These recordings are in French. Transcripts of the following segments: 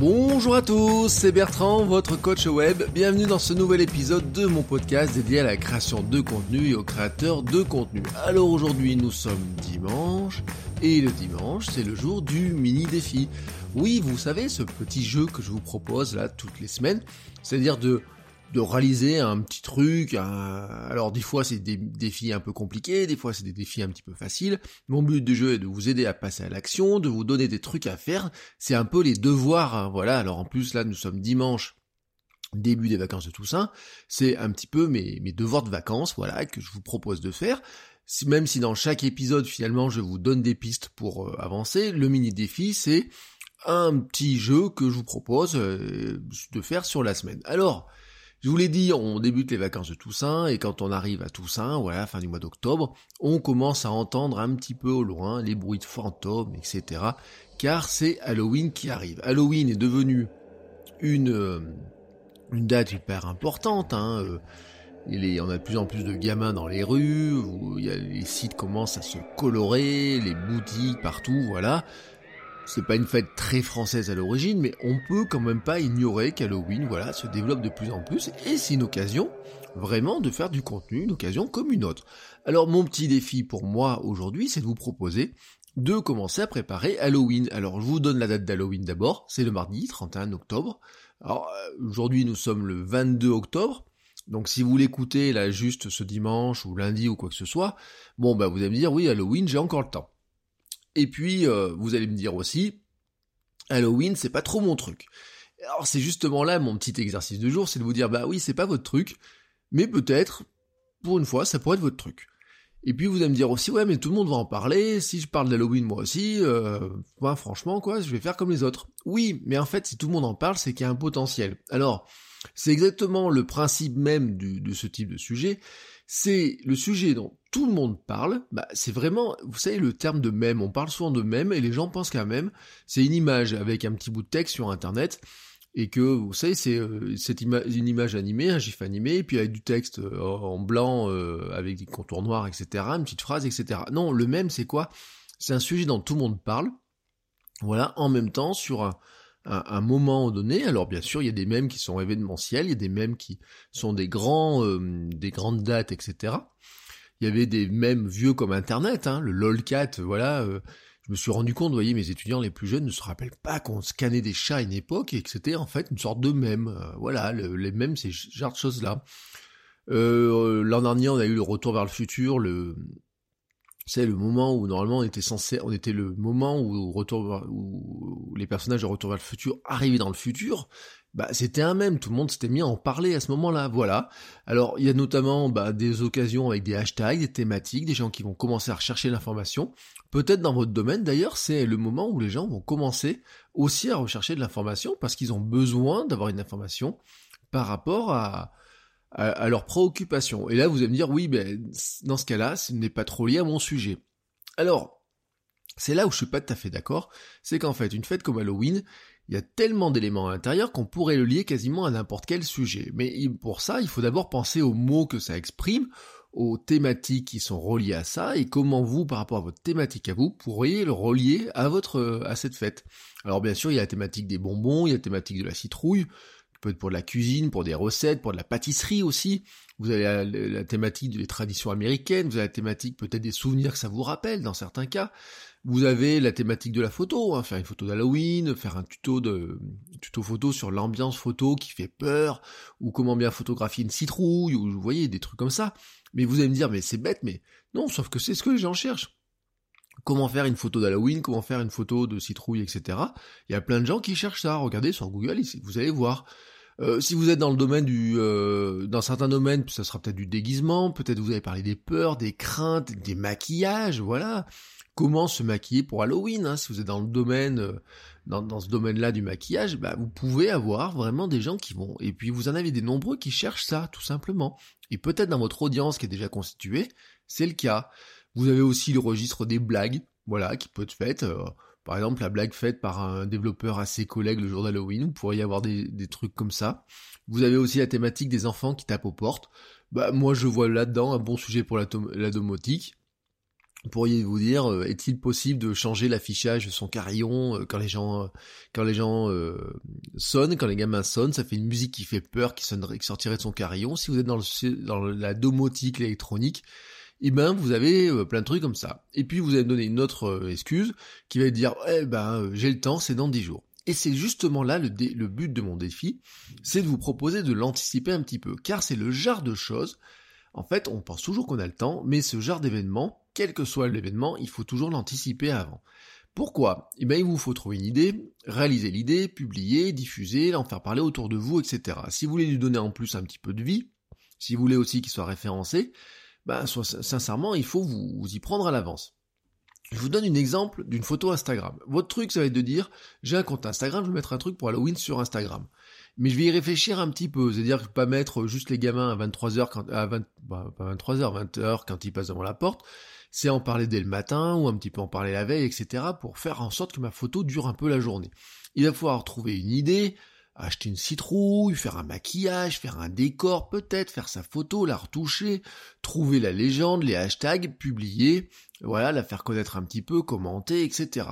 Bonjour à tous, c'est Bertrand, votre coach web. Bienvenue dans ce nouvel épisode de mon podcast dédié à la création de contenu et aux créateurs de contenu. Alors aujourd'hui, nous sommes dimanche et le dimanche, c'est le jour du mini défi. Oui, vous savez, ce petit jeu que je vous propose là toutes les semaines, c'est-à-dire de de réaliser un petit truc. Alors des fois c'est des défis un peu compliqués, des fois c'est des défis un petit peu faciles. Mon but du jeu est de vous aider à passer à l'action, de vous donner des trucs à faire. C'est un peu les devoirs. Hein. Voilà. Alors en plus là nous sommes dimanche début des vacances de Toussaint, c'est un petit peu mes, mes devoirs de vacances, voilà, que je vous propose de faire. Même si dans chaque épisode, finalement, je vous donne des pistes pour euh, avancer, le mini défi, c'est un petit jeu que je vous propose euh, de faire sur la semaine. Alors, je vous l'ai dit, on débute les vacances de Toussaint, et quand on arrive à Toussaint, voilà, fin du mois d'octobre, on commence à entendre un petit peu au loin les bruits de fantômes, etc. Car c'est Halloween qui arrive. Halloween est devenu une, euh, une date hyper importante, hein, euh, il y en a de plus en plus de gamins dans les rues, où il y les sites commencent à se colorer, les boutiques partout, voilà. C'est pas une fête très française à l'origine, mais on peut quand même pas ignorer qu'Halloween, voilà, se développe de plus en plus, et c'est une occasion vraiment de faire du contenu, une occasion comme une autre. Alors mon petit défi pour moi aujourd'hui, c'est de vous proposer de commencer à préparer Halloween. Alors je vous donne la date d'Halloween d'abord, c'est le mardi 31 octobre. Alors euh, aujourd'hui nous sommes le 22 octobre, donc si vous l'écoutez là juste ce dimanche ou lundi ou quoi que ce soit, bon bah vous allez me dire oui Halloween j'ai encore le temps. Et puis, euh, vous allez me dire aussi, Halloween, c'est pas trop mon truc. Alors c'est justement là mon petit exercice de jour, c'est de vous dire, bah oui, c'est pas votre truc, mais peut-être, pour une fois, ça pourrait être votre truc. Et puis vous allez me dire aussi, ouais, mais tout le monde va en parler, si je parle d'Halloween moi aussi, euh, bah, franchement, quoi, je vais faire comme les autres. Oui, mais en fait, si tout le monde en parle, c'est qu'il y a un potentiel. Alors, c'est exactement le principe même de ce type de sujet, c'est le sujet dont tout le monde parle, bah, c'est vraiment, vous savez, le terme de mème, on parle souvent de mème, et les gens pensent qu'un mème, c'est une image avec un petit bout de texte sur internet, et que, vous savez, c'est euh, une image animée, un gif animé, et puis avec du texte euh, en blanc, euh, avec des contours noirs, etc., une petite phrase, etc. Non, le mème, c'est quoi? C'est un sujet dont tout le monde parle, voilà, en même temps, sur un, un, moment donné. Alors bien sûr, il y a des mèmes qui sont événementiels, il y a des mèmes qui sont des grands, euh, des grandes dates, etc. Il y avait des mèmes vieux comme Internet, hein, le lolcat, voilà. Euh, je me suis rendu compte, vous voyez, mes étudiants les plus jeunes ne se rappellent pas qu'on scannait des chats à une époque et que c'était en fait une sorte de mème. Euh, voilà, les mèmes, c'est ce genre de choses-là. L'an dernier, on a eu le retour vers le futur, le c'est le moment où normalement on était censé, on était le moment où, retour, les personnages de Retour vers le futur arrivaient dans le futur. Bah, c'était un même, tout le monde s'était mis à en parler à ce moment-là, voilà. Alors, il y a notamment bah, des occasions avec des hashtags, des thématiques, des gens qui vont commencer à rechercher l'information. Peut-être dans votre domaine, d'ailleurs, c'est le moment où les gens vont commencer aussi à rechercher de l'information parce qu'ils ont besoin d'avoir une information par rapport à, à, leurs préoccupations. Et là, vous allez me dire, oui, ben, dans ce cas-là, ce n'est pas trop lié à mon sujet. Alors, c'est là où je suis pas tout à fait d'accord, c'est qu'en fait, une fête comme Halloween, il y a tellement d'éléments à l'intérieur qu'on pourrait le lier quasiment à n'importe quel sujet. Mais pour ça, il faut d'abord penser aux mots que ça exprime, aux thématiques qui sont reliées à ça, et comment vous, par rapport à votre thématique à vous, pourriez le relier à votre, à cette fête. Alors bien sûr, il y a la thématique des bonbons, il y a la thématique de la citrouille, peut être pour de la cuisine, pour des recettes, pour de la pâtisserie aussi. Vous avez la, thématique des traditions américaines, vous avez la thématique peut-être des souvenirs que ça vous rappelle dans certains cas. Vous avez la thématique de la photo, hein, faire une photo d'Halloween, faire un tuto de tuto photo sur l'ambiance photo qui fait peur, ou comment bien photographier une citrouille, ou vous voyez des trucs comme ça. Mais vous allez me dire, mais c'est bête, mais non, sauf que c'est ce que les gens cherchent comment faire une photo d'Halloween, comment faire une photo de citrouille, etc. Il y a plein de gens qui cherchent ça. Regardez sur Google, vous allez voir. Euh, si vous êtes dans le domaine du, euh, dans certains domaines, ça sera peut-être du déguisement, peut-être vous avez parlé des peurs, des craintes, des maquillages, voilà. Comment se maquiller pour Halloween hein, Si vous êtes dans le domaine, euh, dans, dans, ce domaine-là du maquillage, bah, vous pouvez avoir vraiment des gens qui vont. Et puis vous en avez des nombreux qui cherchent ça, tout simplement. Et peut-être dans votre audience qui est déjà constituée, c'est le cas. Vous avez aussi le registre des blagues, voilà, qui peut être faite. Euh, par exemple, la blague faite par un développeur à ses collègues le jour d'Halloween, vous pourriez avoir des, trucs comme ça. Vous avez aussi la thématique des enfants qui tapent aux portes. Bah, moi, je vois là-dedans un bon sujet pour la, domotique. Pourriez-vous dire, euh, est-il possible de changer l'affichage de son carillon euh, quand les gens, quand les gens sonnent, quand les gamins sonnent, ça fait une musique qui fait peur, qui sortirait de son carillon. Si vous êtes dans, dans la domotique, l'électronique, eh ben vous avez euh, plein de trucs comme ça. Et puis vous allez me donner une autre euh, excuse qui va dire eh ben euh, j'ai le temps, c'est dans 10 jours. Et c'est justement là le, le, but de mon défi, c'est de vous proposer de l'anticiper un petit peu, car c'est le genre de choses. En fait, on pense toujours qu'on a le temps, mais ce genre d'événement, quel que soit l'événement, il faut toujours l'anticiper avant. Pourquoi? Eh bien, il vous faut trouver une idée, réaliser l'idée, publier, diffuser, en faire parler autour de vous, etc. Si vous voulez lui donner en plus un petit peu de vie, si vous voulez aussi qu'il soit référencé, bah, sincèrement, il faut vous, y prendre à l'avance. Je vous donne un exemple d'une photo Instagram. Votre truc, ça va être de dire, j'ai un compte Instagram, je vais mettre un truc pour Halloween sur Instagram. Mais je vais y réfléchir un petit peu, c'est-à-dire pas mettre juste les gamins à 23h quand, à 20, bah, pas 23h, 20h quand ils passent devant la porte. C'est en parler dès le matin ou un petit peu en parler la veille, etc. pour faire en sorte que ma photo dure un peu la journée. Il va falloir trouver une idée, acheter une citrouille, faire un maquillage, faire un décor peut-être, faire sa photo, la retoucher, trouver la légende, les hashtags, publier, voilà, la faire connaître un petit peu, commenter, etc.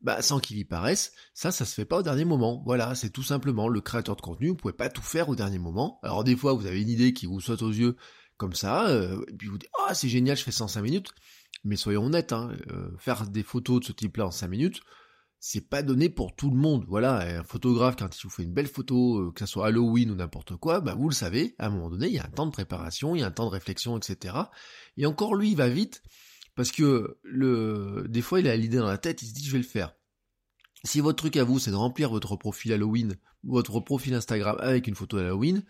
Bah, sans qu'il y paraisse, ça, ça se fait pas au dernier moment. Voilà, c'est tout simplement le créateur de contenu, vous pouvez pas tout faire au dernier moment. Alors des fois, vous avez une idée qui vous saute aux yeux comme ça, euh, et puis vous dites, ah, c'est génial, je fais ça en 5 minutes. Mais soyons honnêtes, hein, euh, faire des photos de ce type-là en 5 minutes, c'est pas donné pour tout le monde. Voilà, un photographe, quand il vous fait une belle photo, euh, que ça soit Halloween ou n'importe quoi, bah vous le savez, à un moment donné, il y a un temps de préparation, il y a un temps de réflexion, etc. Et encore lui, il va vite, parce que le, des fois, il a l'idée dans la tête, il se dit, je vais le faire. Si votre truc à vous, c'est de remplir votre profil Halloween, votre profil Instagram avec une photo d'Halloween,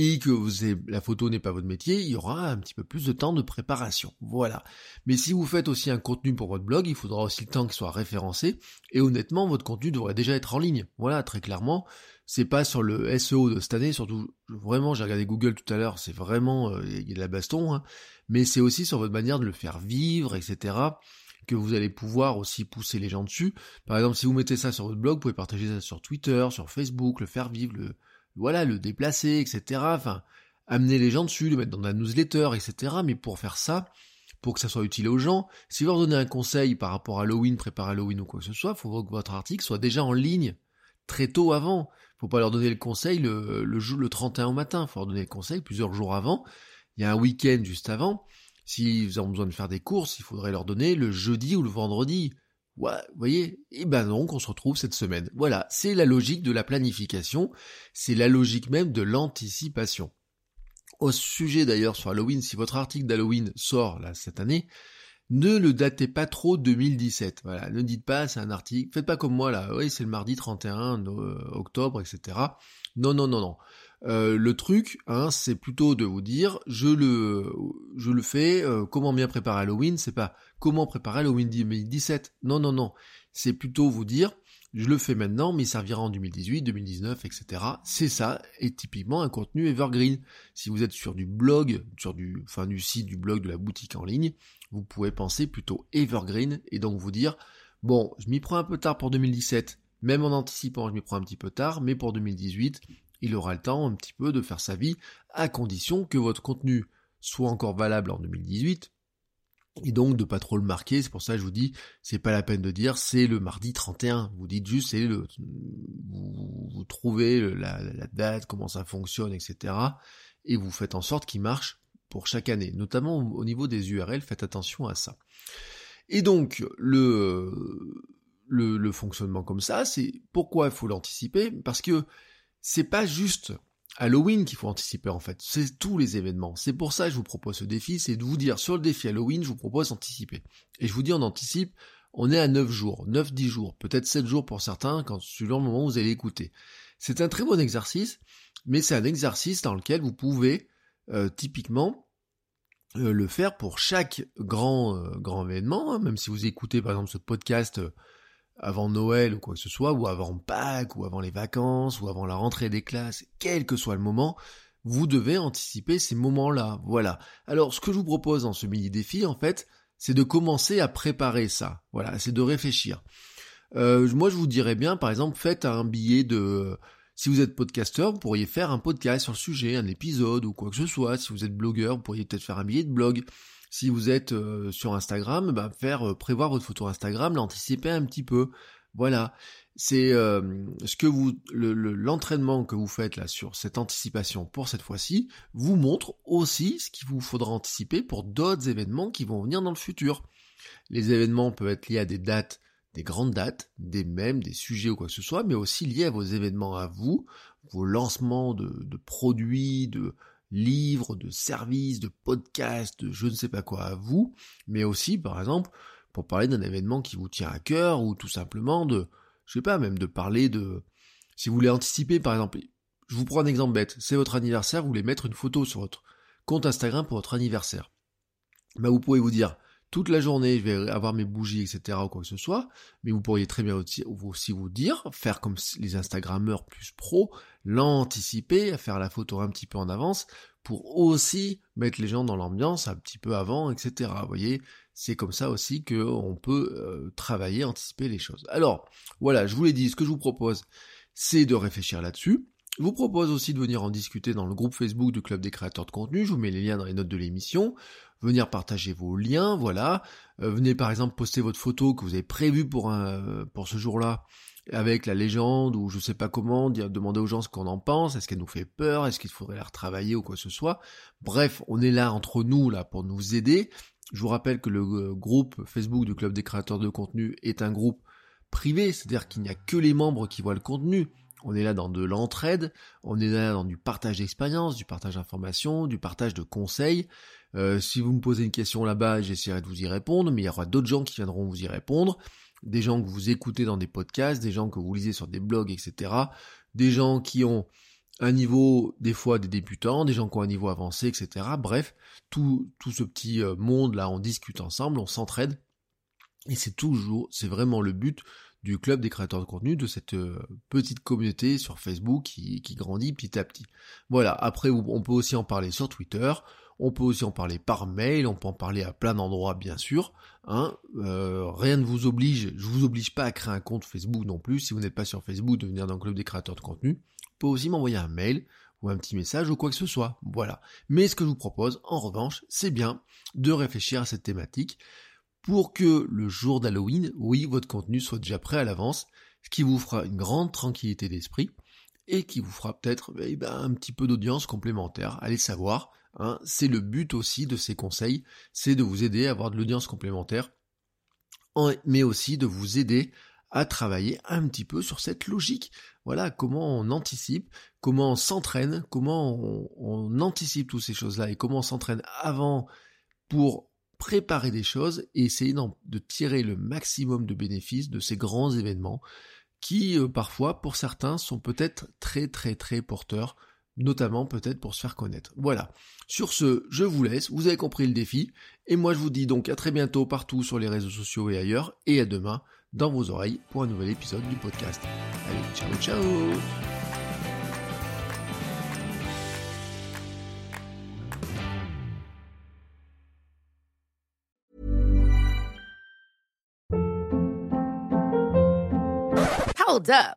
et que vous la photo n'est pas votre métier, il y aura un petit peu plus de temps de préparation. Voilà. Mais si vous faites aussi un contenu pour votre blog, il faudra aussi le temps qu'il soit référencé. Et honnêtement, votre contenu devrait déjà être en ligne. Voilà, très clairement. C'est pas sur le SEO de cette année, surtout vraiment, j'ai regardé Google tout à l'heure, c'est vraiment, euh, il y a de la baston, hein. mais c'est aussi sur votre manière de le faire vivre, etc que vous allez pouvoir aussi pousser les gens dessus. Par exemple, si vous mettez ça sur votre blog, vous pouvez partager ça sur Twitter, sur Facebook, le faire vivre, le, voilà, le déplacer, etc. Enfin, amener les gens dessus, le mettre dans la newsletter, etc. Mais pour faire ça, pour que ça soit utile aux gens, si vous leur donnez un conseil par rapport à Halloween, préparer Halloween ou quoi que ce soit, faut que votre article soit déjà en ligne très tôt avant. Faut pas leur donner le conseil le, le, le 31 au matin, faut leur donner le conseil plusieurs jours avant. Il y a un week-end juste avant. S'ils ont besoin de faire des courses, il faudrait leur donner le jeudi ou le vendredi. Ouais, vous voyez? Eh ben donc, on se retrouve cette semaine. Voilà, c'est la logique de la planification, c'est la logique même de l'anticipation. Au sujet d'ailleurs sur Halloween, si votre article d'Halloween sort là cette année, ne le datez pas trop 2017. Voilà, ne dites pas c'est un article, faites pas comme moi là, oui c'est le mardi 31 euh, octobre, etc. Non, non, non, non. Euh, le truc, hein, c'est plutôt de vous dire, je le, je le fais. Euh, comment bien préparer Halloween C'est pas comment préparer Halloween 2017. Non, non, non. C'est plutôt vous dire, je le fais maintenant, mais il servira en 2018, 2019, etc. C'est ça, et typiquement un contenu evergreen. Si vous êtes sur du blog, sur du, enfin du site du blog de la boutique en ligne, vous pouvez penser plutôt evergreen et donc vous dire, bon, je m'y prends un peu tard pour 2017. Même en anticipant, je m'y prends un petit peu tard, mais pour 2018, il aura le temps un petit peu de faire sa vie, à condition que votre contenu soit encore valable en 2018, et donc de pas trop le marquer, c'est pour ça que je vous dis, c'est pas la peine de dire c'est le mardi 31, vous dites juste c'est le vous, trouvez la, date, comment ça fonctionne, etc. Et vous faites en sorte qu'il marche pour chaque année, notamment au niveau des URL, faites attention à ça. Et donc le, le fonctionnement comme ça, c'est pourquoi il faut l'anticiper, parce que c'est pas juste Halloween qu'il faut anticiper en fait, c'est tous les événements. C'est pour ça que je vous propose ce défi, c'est de vous dire sur le défi Halloween, je vous propose d'anticiper. Et je vous dis on anticipe, on est à 9 jours, 9-10 jours, peut-être 7 jours pour certains, quand suivant le moment où vous allez écouter. C'est un très bon exercice, mais c'est un exercice dans lequel vous pouvez euh, typiquement euh, le faire pour chaque grand, euh, grand événement, hein. même si vous écoutez par exemple ce podcast avant Noël ou quoi que ce soit, ou avant Pâques, ou avant les vacances, ou avant la rentrée des classes, quel que soit le moment, vous devez anticiper ces moments-là. Voilà. Alors, ce que je vous propose dans ce mini défi, en fait, c'est de commencer à préparer ça. Voilà, c'est de réfléchir. Euh, moi, je vous dirais bien, par exemple, faites un billet de... Si vous êtes podcasteur, vous pourriez faire un podcast sur le sujet, un épisode ou quoi que ce soit. Si vous êtes blogueur, vous pourriez peut-être faire un billet de blog. Si vous êtes euh, sur Instagram, bah, faire euh, prévoir votre photo Instagram, l'anticiper un petit peu. Voilà, c'est euh, ce que vous l'entraînement que vous faites là sur cette anticipation pour cette fois-ci vous montre aussi ce qu'il vous faudra anticiper pour d'autres événements qui vont venir dans le futur. Les événements peuvent être liés à des dates, des grandes dates, des mêmes, des sujets ou quoi que ce soit, mais aussi liés à vos événements à vous, vos lancements de, produits, de livres, de services, de podcasts, de je ne sais pas quoi à vous, mais aussi par exemple pour parler d'un événement qui vous tient à cœur ou tout simplement de, je sais pas, même de parler de, si vous voulez anticiper par exemple, je vous prends un exemple bête, c'est votre anniversaire, vous voulez mettre une photo sur votre compte Instagram pour votre anniversaire. Ben vous pouvez vous dire, toute la journée, je vais avoir mes bougies, etc., ou quoi que ce soit, mais vous pourriez très bien aussi, vous dire, faire comme les Instagrammeurs plus pro, l'anticiper, faire la photo un petit peu en avance, pour aussi mettre les gens dans l'ambiance un petit peu avant, etc. Vous voyez, c'est comme ça aussi qu'on peut euh, travailler, anticiper les choses. Alors, voilà, je vous l'ai dit, ce que je vous propose, c'est de réfléchir là-dessus. Je vous propose aussi de venir en discuter dans le groupe Facebook du Club des créateurs de contenu. Je vous mets les liens dans les notes de l'émission. Venir partager vos liens, voilà. Euh, venez par exemple poster votre photo que vous avez prévue pour, un, pour ce jour-là avec la légende ou je sais pas comment, demander aux gens ce qu'on en pense, est-ce qu'elle nous fait peur, est-ce qu'il faudrait la retravailler ou quoi que ce soit. Bref, on est là entre nous là pour nous aider. Je vous rappelle que le euh, groupe Facebook du Club des créateurs de contenu est un groupe privé, c'est-à-dire qu'il n'y a que les membres qui voient le contenu. On est là dans de l'entraide, on est là dans du partage d'expérience, du partage d'informations, du partage de conseils. Euh, si vous me posez une question là-bas, j'essaierai de vous y répondre, mais il y aura d'autres gens qui viendront vous y répondre des gens que vous écoutez dans des podcasts, des gens que vous lisez sur des blogs, etc. Des gens qui ont un niveau, des fois des débutants, des gens qui ont un niveau avancé, etc. Bref, tout, tout ce petit euh, monde-là, on discute ensemble, on s'entraide. Et c'est toujours, c'est vraiment le but du club des créateurs de contenu, de cette euh, petite communauté sur Facebook qui grandit petit à petit. Voilà, après on peut aussi en parler sur Twitter, on peut aussi en parler par mail, on peut en parler à plein d'endroits bien sûr. Hein. Euh, rien ne vous oblige, je vous oblige pas à créer un compte Facebook non plus. Si vous n'êtes pas sur Facebook, de venir dans le club des créateurs de contenu. Vous pouvez aussi m'envoyer un mail ou un petit message ou quoi que ce soit. Voilà. Mais ce que je vous propose, en revanche, c'est bien de réfléchir à cette thématique pour que le jour d'Halloween, oui, votre contenu soit déjà prêt à l'avance, ce qui vous fera une grande tranquillité d'esprit et qui vous fera peut-être eh ben, un petit peu d'audience complémentaire. Allez savoir, Hein, c'est le but aussi de ces conseils, c'est de vous aider à avoir de l'audience complémentaire, mais aussi de vous aider à travailler un petit peu sur cette logique. Voilà comment on anticipe, comment on s'entraîne, comment on, anticipe toutes ces choses-là et comment on s'entraîne avant pour préparer des choses et essayer de tirer le maximum de bénéfices de ces grands événements qui euh, parfois pour certains sont peut-être très très très porteurs notamment peut-être pour se faire connaître. Voilà. Sur ce, je vous laisse, vous avez compris le défi, et moi je vous dis donc à très bientôt partout sur les réseaux sociaux et ailleurs, et à demain dans vos oreilles pour un nouvel épisode du podcast. Allez, ciao ciao Hold up,